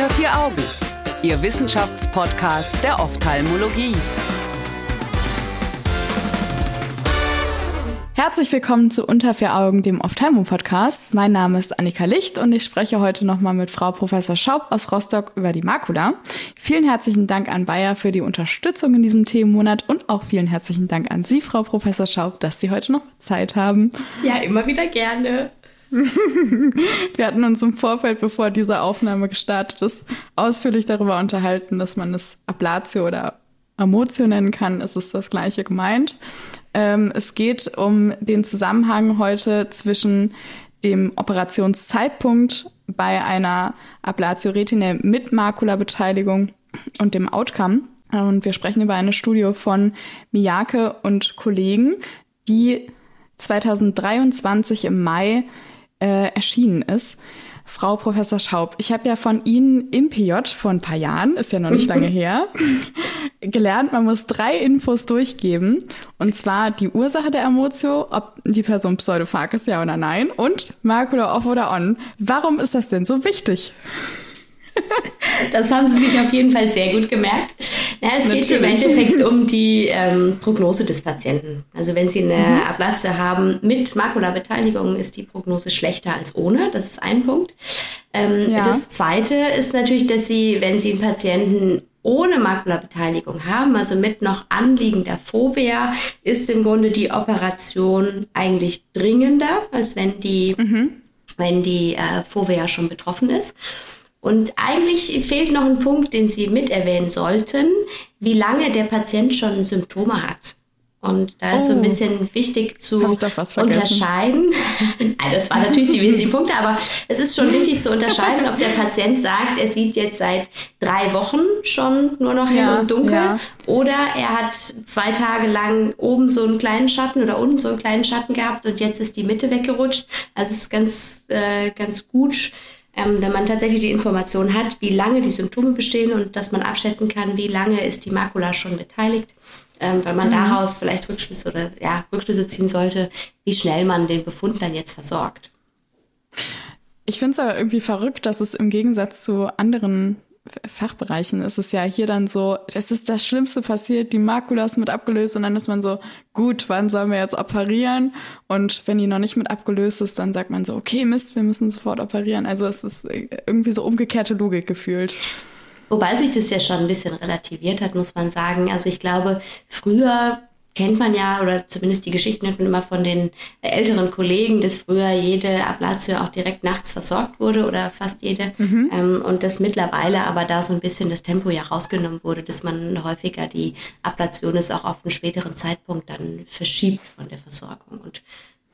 Unter vier Augen, Ihr Wissenschaftspodcast der Ophthalmologie. Herzlich willkommen zu Unter vier Augen, dem Ophthalmo-Podcast. Mein Name ist Annika Licht und ich spreche heute nochmal mit Frau Professor Schaub aus Rostock über die Makula. Vielen herzlichen Dank an Bayer für die Unterstützung in diesem Themenmonat und auch vielen herzlichen Dank an Sie, Frau Professor Schaub, dass Sie heute noch Zeit haben. Ja, immer wieder gerne. Wir hatten uns im Vorfeld, bevor diese Aufnahme gestartet ist, ausführlich darüber unterhalten, dass man es Ablatio oder Amotio nennen kann. Es ist das gleiche gemeint. Ähm, es geht um den Zusammenhang heute zwischen dem Operationszeitpunkt bei einer Ablatio Retinae mit Makulabeteiligung und dem Outcome. Und wir sprechen über eine Studie von Miyake und Kollegen, die 2023 im Mai äh, erschienen ist. Frau Professor Schaub, ich habe ja von Ihnen im PJ vor ein paar Jahren, ist ja noch nicht lange her, gelernt, man muss drei Infos durchgeben. Und zwar die Ursache der Emotio, ob die Person Pseudophag ist, ja oder nein, und Makula off oder on. Warum ist das denn so wichtig? Das haben Sie sich auf jeden Fall sehr gut gemerkt. Na, es Natürlich. geht im Endeffekt um die ähm, Prognose des Patienten. Also wenn Sie eine mhm. Ablatze haben mit Makulabeteiligung, ist die Prognose schlechter als ohne. Das ist ein Punkt. Ähm, ja. Das zweite ist natürlich, dass Sie, wenn Sie einen Patienten ohne Makulabeteiligung haben, also mit noch anliegender Fovea, ist im Grunde die Operation eigentlich dringender, als wenn die, mhm. wenn die äh, Fovea schon betroffen ist. Und eigentlich fehlt noch ein Punkt, den Sie mit erwähnen sollten, wie lange der Patient schon Symptome hat. Und da ist oh. so ein oh. bisschen wichtig zu unterscheiden. also das waren natürlich die wesentlichen Punkte, aber es ist schon wichtig zu unterscheiden, ob der Patient sagt, er sieht jetzt seit drei Wochen schon nur noch hell ja, und dunkel ja. oder er hat zwei Tage lang oben so einen kleinen Schatten oder unten so einen kleinen Schatten gehabt und jetzt ist die Mitte weggerutscht. Also es ist ganz, äh, ganz gut ähm, wenn man tatsächlich die Information hat, wie lange die Symptome bestehen und dass man abschätzen kann, wie lange ist die Makula schon beteiligt, ähm, weil man mhm. daraus vielleicht Rückschlüsse oder ja, Rückschlüsse ziehen sollte, wie schnell man den Befund dann jetzt versorgt. Ich finde es aber irgendwie verrückt, dass es im Gegensatz zu anderen Fachbereichen ist es ja hier dann so, es ist das Schlimmste passiert, die Makula ist mit abgelöst und dann ist man so, gut, wann sollen wir jetzt operieren? Und wenn die noch nicht mit abgelöst ist, dann sagt man so, okay, Mist, wir müssen sofort operieren. Also es ist irgendwie so umgekehrte Logik gefühlt. Wobei sich das ja schon ein bisschen relativiert hat, muss man sagen. Also ich glaube, früher kennt man ja, oder zumindest die Geschichten hört man immer von den älteren Kollegen, dass früher jede Ablatio auch direkt nachts versorgt wurde oder fast jede. Mhm. Ähm, und dass mittlerweile aber da so ein bisschen das Tempo ja rausgenommen wurde, dass man häufiger die Ablation ist auch auf einen späteren Zeitpunkt dann verschiebt von der Versorgung. Und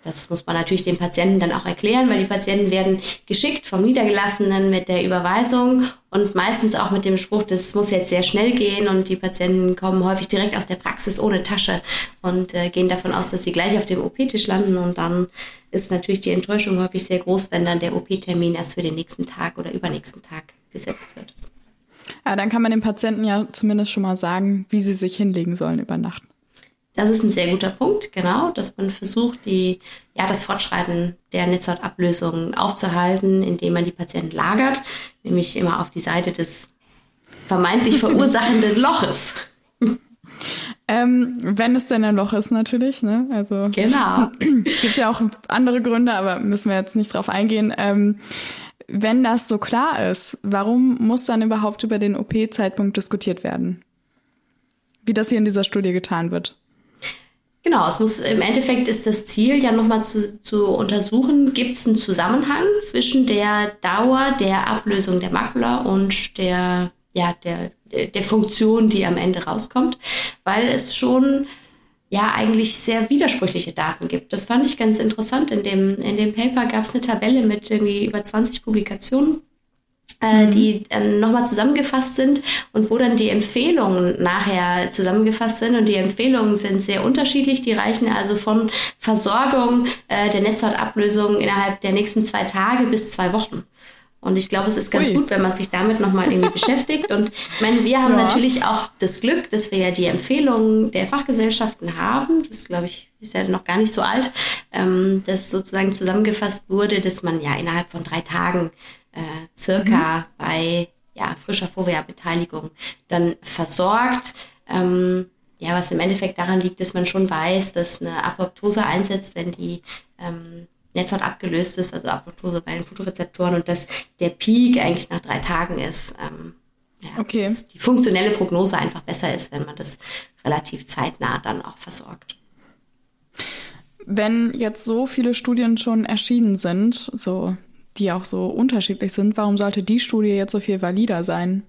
das muss man natürlich den Patienten dann auch erklären, weil die Patienten werden geschickt vom Niedergelassenen mit der Überweisung und meistens auch mit dem Spruch, das muss jetzt sehr schnell gehen und die Patienten kommen häufig direkt aus der Praxis ohne Tasche und äh, gehen davon aus, dass sie gleich auf dem OP-Tisch landen und dann ist natürlich die Enttäuschung häufig sehr groß, wenn dann der OP-Termin erst für den nächsten Tag oder übernächsten Tag gesetzt wird. Ja, dann kann man den Patienten ja zumindest schon mal sagen, wie sie sich hinlegen sollen über Nacht. Das ist ein sehr guter Punkt, genau, dass man versucht, die, ja, das Fortschreiten der Netzhautablösung aufzuhalten, indem man die Patienten lagert, nämlich immer auf die Seite des vermeintlich verursachenden Loches. Ähm, wenn es denn ein Loch ist, natürlich, ne? Also genau. gibt ja auch andere Gründe, aber müssen wir jetzt nicht drauf eingehen. Ähm, wenn das so klar ist, warum muss dann überhaupt über den OP-Zeitpunkt diskutiert werden? Wie das hier in dieser Studie getan wird? Genau, es muss im Endeffekt ist das Ziel ja nochmal zu, zu untersuchen, gibt es einen Zusammenhang zwischen der Dauer der Ablösung der Makula und der, ja, der, der Funktion, die am Ende rauskommt, weil es schon ja eigentlich sehr widersprüchliche Daten gibt. Das fand ich ganz interessant. In dem, in dem Paper gab es eine Tabelle mit irgendwie über 20 Publikationen äh, mhm. die dann nochmal zusammengefasst sind und wo dann die Empfehlungen nachher zusammengefasst sind. Und die Empfehlungen sind sehr unterschiedlich. Die reichen also von Versorgung äh, der Netzhautablösung innerhalb der nächsten zwei Tage bis zwei Wochen. Und ich glaube, es ist ganz Ui. gut, wenn man sich damit nochmal irgendwie beschäftigt. Und ich meine, wir haben ja. natürlich auch das Glück, dass wir ja die Empfehlungen der Fachgesellschaften haben. Das, glaube ich, ist ja noch gar nicht so alt, ähm, dass sozusagen zusammengefasst wurde, dass man ja innerhalb von drei Tagen äh, circa mhm. bei ja, frischer Fovea-Beteiligung dann versorgt. Ähm, ja, was im Endeffekt daran liegt, dass man schon weiß, dass eine Apoptose einsetzt, wenn die ähm, Netzhaut abgelöst ist, also Apoptose bei den Fotorezeptoren und dass der Peak eigentlich nach drei Tagen ist. Ähm, ja, okay. Dass die funktionelle Prognose einfach besser ist, wenn man das relativ zeitnah dann auch versorgt. Wenn jetzt so viele Studien schon erschienen sind, so die auch so unterschiedlich sind, warum sollte die Studie jetzt so viel valider sein?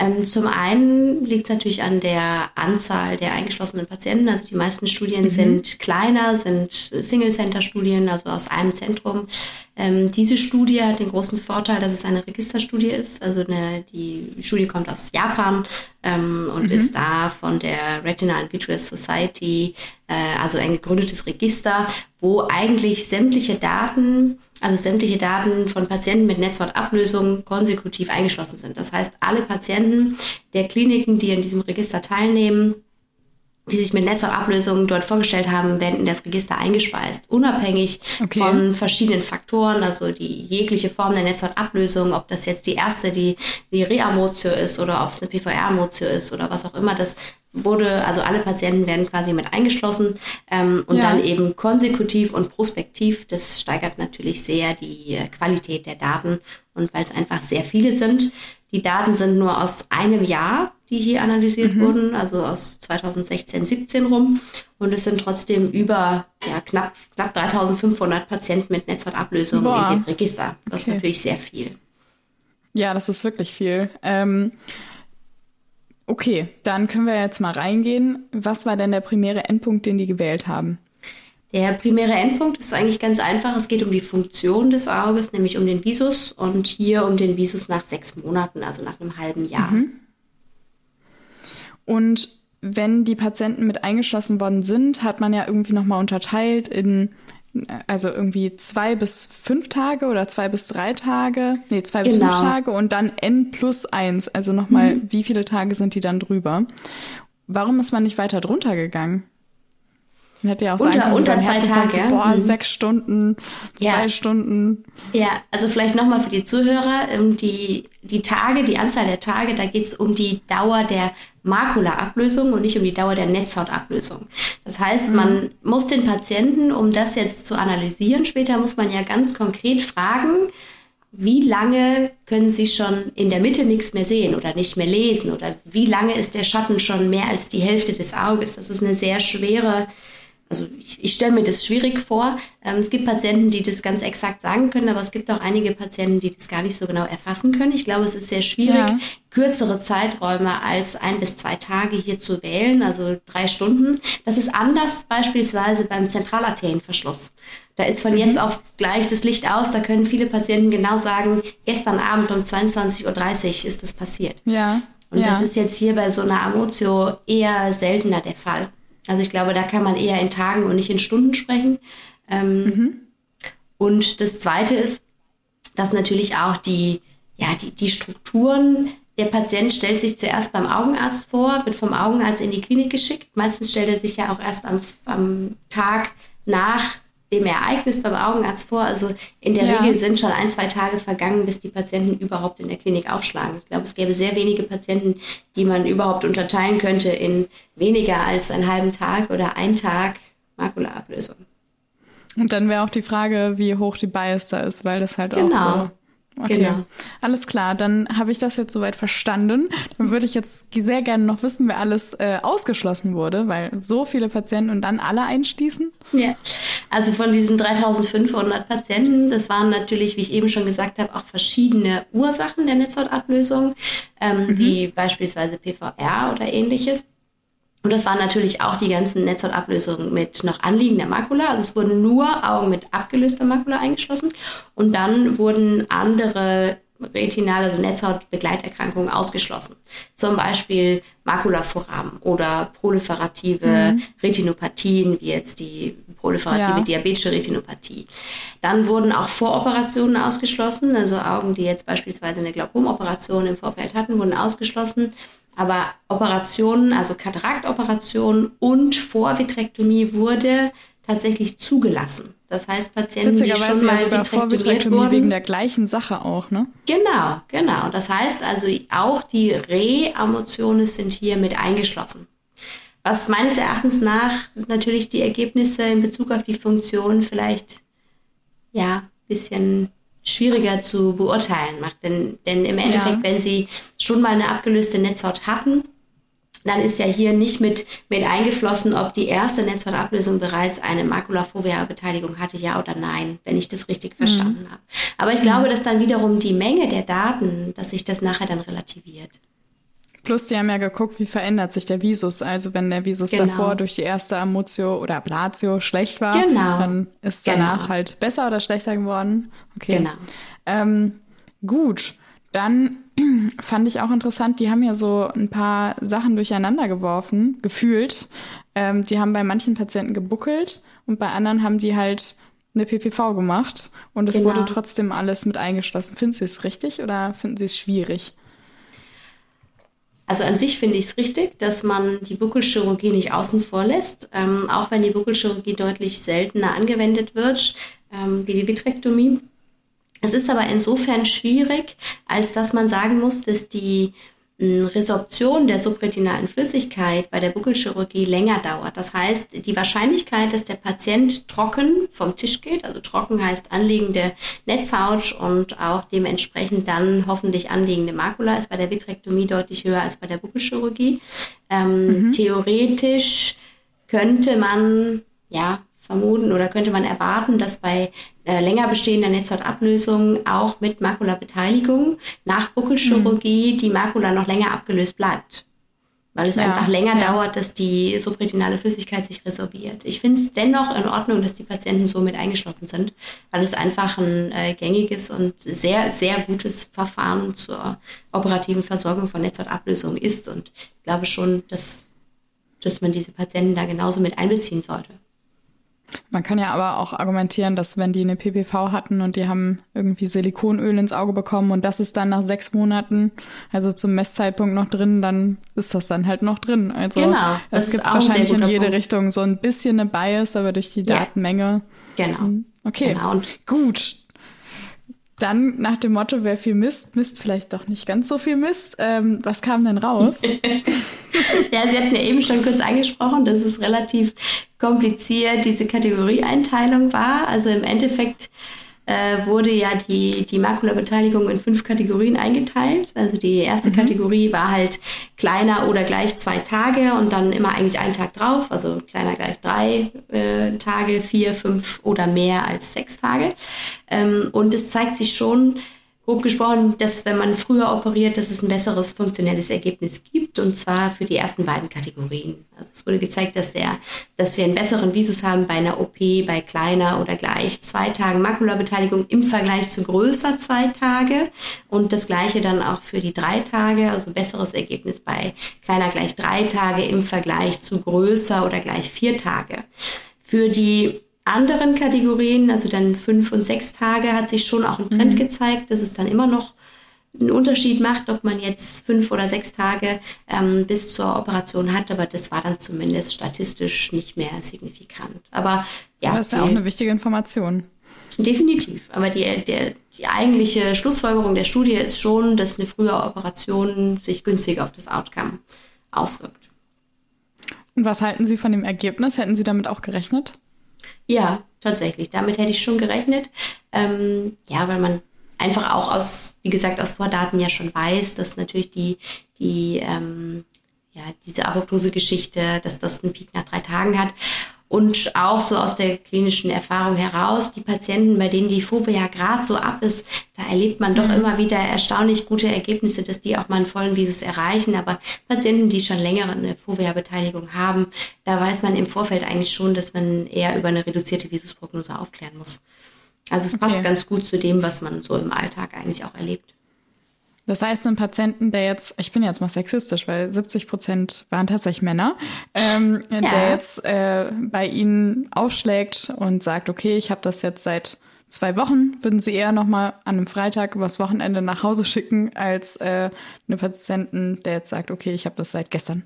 Ähm, zum einen liegt es natürlich an der Anzahl der eingeschlossenen Patienten. Also die meisten Studien mhm. sind kleiner, sind Single-Center-Studien, also aus einem Zentrum. Ähm, diese Studie hat den großen Vorteil, dass es eine Registerstudie ist. Also eine, die Studie kommt aus Japan ähm, und mhm. ist da von der Retina and Vitreous Society, äh, also ein gegründetes Register, wo eigentlich sämtliche Daten also sämtliche Daten von Patienten mit Netzhautablösung konsekutiv eingeschlossen sind. Das heißt, alle Patienten der Kliniken, die in diesem Register teilnehmen, die sich mit Netzhautablösungen dort vorgestellt haben, werden in das Register eingespeist, unabhängig okay. von verschiedenen Faktoren, also die jegliche Form der Netzhautablösung, ob das jetzt die erste, die, die Reamotio ist oder ob es eine PVR-Motio ist oder was auch immer, das wurde, also alle Patienten werden quasi mit eingeschlossen ähm, und ja. dann eben konsekutiv und prospektiv. Das steigert natürlich sehr die äh, Qualität der Daten und weil es einfach sehr viele sind. Die Daten sind nur aus einem Jahr, die hier analysiert mhm. wurden, also aus 2016, 17 rum. Und es sind trotzdem über ja, knapp, knapp 3500 Patienten mit Netzhautablösung Boah. in dem Register. Das okay. ist natürlich sehr viel. Ja, das ist wirklich viel. Ähm, Okay, dann können wir jetzt mal reingehen. Was war denn der primäre Endpunkt, den die gewählt haben? Der primäre Endpunkt ist eigentlich ganz einfach. Es geht um die Funktion des Auges, nämlich um den Visus und hier um den Visus nach sechs Monaten, also nach einem halben Jahr. Mhm. Und wenn die Patienten mit eingeschlossen worden sind, hat man ja irgendwie nochmal unterteilt in also irgendwie zwei bis fünf Tage oder zwei bis drei Tage, nee, zwei genau. bis fünf genau. Tage und dann n plus eins, also nochmal, mhm. wie viele Tage sind die dann drüber? Warum ist man nicht weiter drunter gegangen? Man hätte ja auch unter, sagen unter zwei Tage. boah, mhm. sechs Stunden, zwei ja. Stunden. Ja, also vielleicht nochmal für die Zuhörer, ähm, die, die Tage, die Anzahl der Tage, da geht es um die Dauer der Makula-Ablösung und nicht um die Dauer der Netzhautablösung. Das heißt, mhm. man muss den Patienten, um das jetzt zu analysieren, später muss man ja ganz konkret fragen, wie lange können Sie schon in der Mitte nichts mehr sehen oder nicht mehr lesen oder wie lange ist der Schatten schon mehr als die Hälfte des Auges? Das ist eine sehr schwere also ich, ich stelle mir das schwierig vor. Ähm, es gibt Patienten, die das ganz exakt sagen können, aber es gibt auch einige Patienten, die das gar nicht so genau erfassen können. Ich glaube, es ist sehr schwierig, ja. kürzere Zeiträume als ein bis zwei Tage hier zu wählen, also drei Stunden. Das ist anders beispielsweise beim Zentralarterienverschluss. Da ist von mhm. jetzt auf gleich das Licht aus. Da können viele Patienten genau sagen, gestern Abend um 22.30 Uhr ist das passiert. Ja. Und ja. das ist jetzt hier bei so einer Amotio eher seltener der Fall. Also ich glaube, da kann man eher in Tagen und nicht in Stunden sprechen. Ähm, mhm. Und das Zweite ist, dass natürlich auch die, ja, die, die Strukturen, der Patient stellt sich zuerst beim Augenarzt vor, wird vom Augenarzt in die Klinik geschickt. Meistens stellt er sich ja auch erst am, am Tag nach dem Ereignis beim Augenarzt vor. Also in der ja. Regel sind schon ein, zwei Tage vergangen, bis die Patienten überhaupt in der Klinik aufschlagen. Ich glaube, es gäbe sehr wenige Patienten, die man überhaupt unterteilen könnte in weniger als einen halben Tag oder ein Tag Makulaablösung. Und dann wäre auch die Frage, wie hoch die Bias da ist, weil das halt genau. auch so Okay, genau. alles klar. Dann habe ich das jetzt soweit verstanden. Dann würde ich jetzt sehr gerne noch wissen, wer alles äh, ausgeschlossen wurde, weil so viele Patienten und dann alle einschließen. Ja, also von diesen 3500 Patienten, das waren natürlich, wie ich eben schon gesagt habe, auch verschiedene Ursachen der Netzhautablösung, ähm, mhm. wie beispielsweise PVR oder ähnliches. Und das waren natürlich auch die ganzen Netzhautablösungen mit noch anliegender Makula. Also es wurden nur Augen mit abgelöster Makula eingeschlossen. Und dann wurden andere retinale, also Netzhautbegleiterkrankungen ausgeschlossen. Zum Beispiel Makulaforamen oder proliferative mhm. Retinopathien, wie jetzt die proliferative ja. diabetische Retinopathie. Dann wurden auch Voroperationen ausgeschlossen, also Augen, die jetzt beispielsweise eine Glaukomoperation im Vorfeld hatten, wurden ausgeschlossen. Aber Operationen, also Kataraktoperationen und Vorvitrektomie wurde tatsächlich zugelassen. Das heißt, Patienten, die schon mal ja vitrektomiert wurden, wegen der gleichen Sache auch, ne? Genau, genau. Das heißt also auch die Reamotionen sind hier mit eingeschlossen. Was meines Erachtens nach natürlich die Ergebnisse in Bezug auf die Funktion vielleicht ja bisschen schwieriger zu beurteilen macht. Denn, denn im Endeffekt, ja. wenn Sie schon mal eine abgelöste Netzhaut hatten, dann ist ja hier nicht mit, mit eingeflossen, ob die erste Netzhautablösung bereits eine Makulafovea-Beteiligung hatte, ja oder nein, wenn ich das richtig mhm. verstanden habe. Aber ich glaube, dass dann wiederum die Menge der Daten, dass sich das nachher dann relativiert. Plus, die haben ja geguckt, wie verändert sich der Visus. Also wenn der Visus genau. davor durch die erste Amotio oder Ablatio schlecht war, genau. dann ist danach genau. halt besser oder schlechter geworden. Okay. Genau. Ähm, gut, dann fand ich auch interessant, die haben ja so ein paar Sachen durcheinander geworfen, gefühlt. Ähm, die haben bei manchen Patienten gebuckelt und bei anderen haben die halt eine PPV gemacht und es genau. wurde trotzdem alles mit eingeschlossen. Finden Sie es richtig oder finden Sie es schwierig? Also an sich finde ich es richtig, dass man die Buckelchirurgie nicht außen vor lässt, ähm, auch wenn die Buckelchirurgie deutlich seltener angewendet wird ähm, wie die Vitrektomie. Es ist aber insofern schwierig, als dass man sagen muss, dass die Resorption der subretinalen Flüssigkeit bei der Buckelchirurgie länger dauert. Das heißt, die Wahrscheinlichkeit, dass der Patient trocken vom Tisch geht, also trocken heißt anliegende Netzhaut und auch dementsprechend dann hoffentlich anliegende Makula, ist bei der Vitrektomie deutlich höher als bei der Buckelchirurgie. Ähm, mhm. Theoretisch könnte man ja vermuten oder könnte man erwarten, dass bei äh, länger bestehender Netzhautablösung auch mit Makulabeteiligung nach Buckelchirurgie mhm. die Makula noch länger abgelöst bleibt. Weil es ja, einfach länger ja. dauert, dass die subretinale Flüssigkeit sich resorbiert. Ich finde es dennoch in Ordnung, dass die Patienten so mit eingeschlossen sind, weil es einfach ein äh, gängiges und sehr, sehr gutes Verfahren zur operativen Versorgung von Netzhautablösung ist. Und ich glaube schon, dass, dass man diese Patienten da genauso mit einbeziehen sollte. Man kann ja aber auch argumentieren, dass wenn die eine PPV hatten und die haben irgendwie Silikonöl ins Auge bekommen und das ist dann nach sechs Monaten, also zum Messzeitpunkt noch drin, dann ist das dann halt noch drin. Also genau, es gibt wahrscheinlich in jede Punkt. Richtung so ein bisschen eine Bias, aber durch die Datenmenge. Ja, genau. Hm, okay, genau. gut. Dann nach dem Motto, wer viel misst, misst vielleicht doch nicht ganz so viel Mist. Ähm, was kam denn raus? ja, Sie hatten ja eben schon kurz angesprochen, dass es relativ kompliziert diese Kategorieeinteilung war. Also im Endeffekt äh, wurde ja die, die Makulabeteiligung in fünf Kategorien eingeteilt. Also die erste mhm. Kategorie war halt kleiner oder gleich zwei Tage und dann immer eigentlich ein Tag drauf. Also kleiner gleich drei äh, Tage, vier, fünf oder mehr als sechs Tage. Ähm, und es zeigt sich schon, grob gesprochen, dass wenn man früher operiert, dass es ein besseres funktionelles Ergebnis gibt und zwar für die ersten beiden Kategorien. Also es wurde gezeigt, dass der, dass wir einen besseren Visus haben bei einer OP, bei kleiner oder gleich zwei Tagen Makulabeteiligung im Vergleich zu größer zwei Tage und das gleiche dann auch für die drei Tage, also besseres Ergebnis bei kleiner gleich drei Tage im Vergleich zu größer oder gleich vier Tage. Für die anderen Kategorien, also dann fünf und sechs Tage, hat sich schon auch ein Trend mhm. gezeigt, dass es dann immer noch einen Unterschied macht, ob man jetzt fünf oder sechs Tage ähm, bis zur Operation hat, aber das war dann zumindest statistisch nicht mehr signifikant. Aber ja. Das ist ja auch eine wichtige Information. Definitiv. Aber die, der, die eigentliche Schlussfolgerung der Studie ist schon, dass eine frühe Operation sich günstig auf das Outcome auswirkt. Und was halten Sie von dem Ergebnis? Hätten Sie damit auch gerechnet? Ja, tatsächlich. Damit hätte ich schon gerechnet. Ähm, ja, weil man einfach auch aus, wie gesagt, aus Vordaten ja schon weiß, dass natürlich die, die ähm, ja, diese Apoptose-Geschichte, dass das einen Peak nach drei Tagen hat. Und auch so aus der klinischen Erfahrung heraus, die Patienten, bei denen die Phobie ja gerade so ab ist, da erlebt man doch mhm. immer wieder erstaunlich gute Ergebnisse, dass die auch mal einen vollen Visus erreichen. Aber Patienten, die schon länger eine Phobia-Beteiligung haben, da weiß man im Vorfeld eigentlich schon, dass man eher über eine reduzierte Visusprognose aufklären muss. Also es okay. passt ganz gut zu dem, was man so im Alltag eigentlich auch erlebt. Das heißt, ein Patienten, der jetzt, ich bin jetzt mal sexistisch, weil 70 Prozent waren tatsächlich Männer, ähm, ja. der jetzt äh, bei Ihnen aufschlägt und sagt, okay, ich habe das jetzt seit zwei Wochen, würden Sie eher nochmal an einem Freitag übers Wochenende nach Hause schicken, als äh, eine Patienten, der jetzt sagt, okay, ich habe das seit gestern.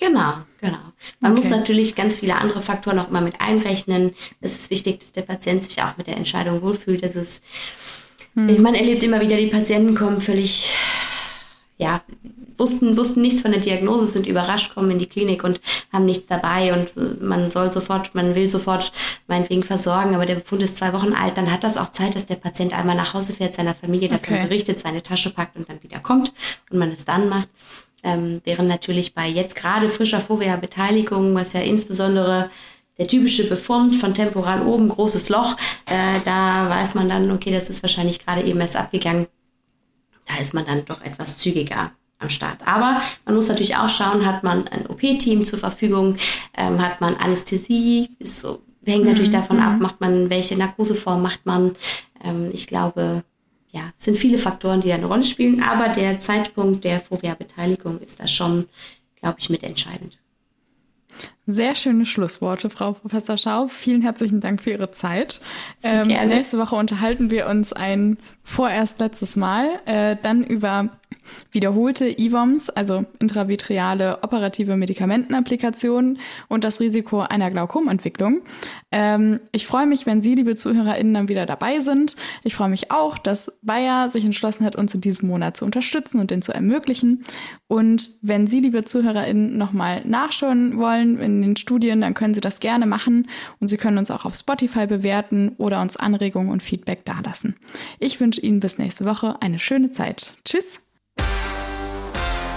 Genau, genau. Man okay. muss natürlich ganz viele andere Faktoren auch immer mit einrechnen. Es ist wichtig, dass der Patient sich auch mit der Entscheidung wohlfühlt. Das ist, hm. Man erlebt immer wieder, die Patienten kommen völlig, ja, wussten, wussten nichts von der Diagnose, sind überrascht, kommen in die Klinik und haben nichts dabei und man soll sofort, man will sofort meinetwegen versorgen, aber der Befund ist zwei Wochen alt, dann hat das auch Zeit, dass der Patient einmal nach Hause fährt, seiner Familie davon okay. berichtet, seine Tasche packt und dann wieder kommt und man es dann macht. Ähm, während natürlich bei jetzt gerade frischer Fovea-Beteiligung, was ja insbesondere der typische Befund von temporal oben, großes Loch, äh, da weiß man dann, okay, das ist wahrscheinlich gerade eben erst abgegangen. Da ist man dann doch etwas zügiger am Start. Aber man muss natürlich auch schauen, hat man ein OP-Team zur Verfügung, ähm, hat man Anästhesie, ist so, hängt natürlich mhm. davon ab, mhm. macht man, welche Narkoseform macht man. Ähm, ich glaube, ja, es sind viele Faktoren, die da eine Rolle spielen, aber der Zeitpunkt der Fovea-Beteiligung ist da schon, glaube ich, mitentscheidend. Sehr schöne Schlussworte, Frau Professor Schau. Vielen herzlichen Dank für Ihre Zeit. Ähm, nächste Woche unterhalten wir uns ein vorerst letztes Mal äh, dann über wiederholte IVOMs, also intravitreale operative Medikamentenapplikationen und das Risiko einer Glaukomentwicklung. Ähm, ich freue mich, wenn Sie, liebe ZuhörerInnen, dann wieder dabei sind. Ich freue mich auch, dass Bayer sich entschlossen hat, uns in diesem Monat zu unterstützen und den zu ermöglichen. Und wenn Sie, liebe ZuhörerInnen, nochmal nachschauen wollen in den Studien, dann können Sie das gerne machen und Sie können uns auch auf Spotify bewerten oder uns Anregungen und Feedback dalassen. Ich wünsche Ihnen bis nächste Woche eine schöne Zeit. Tschüss!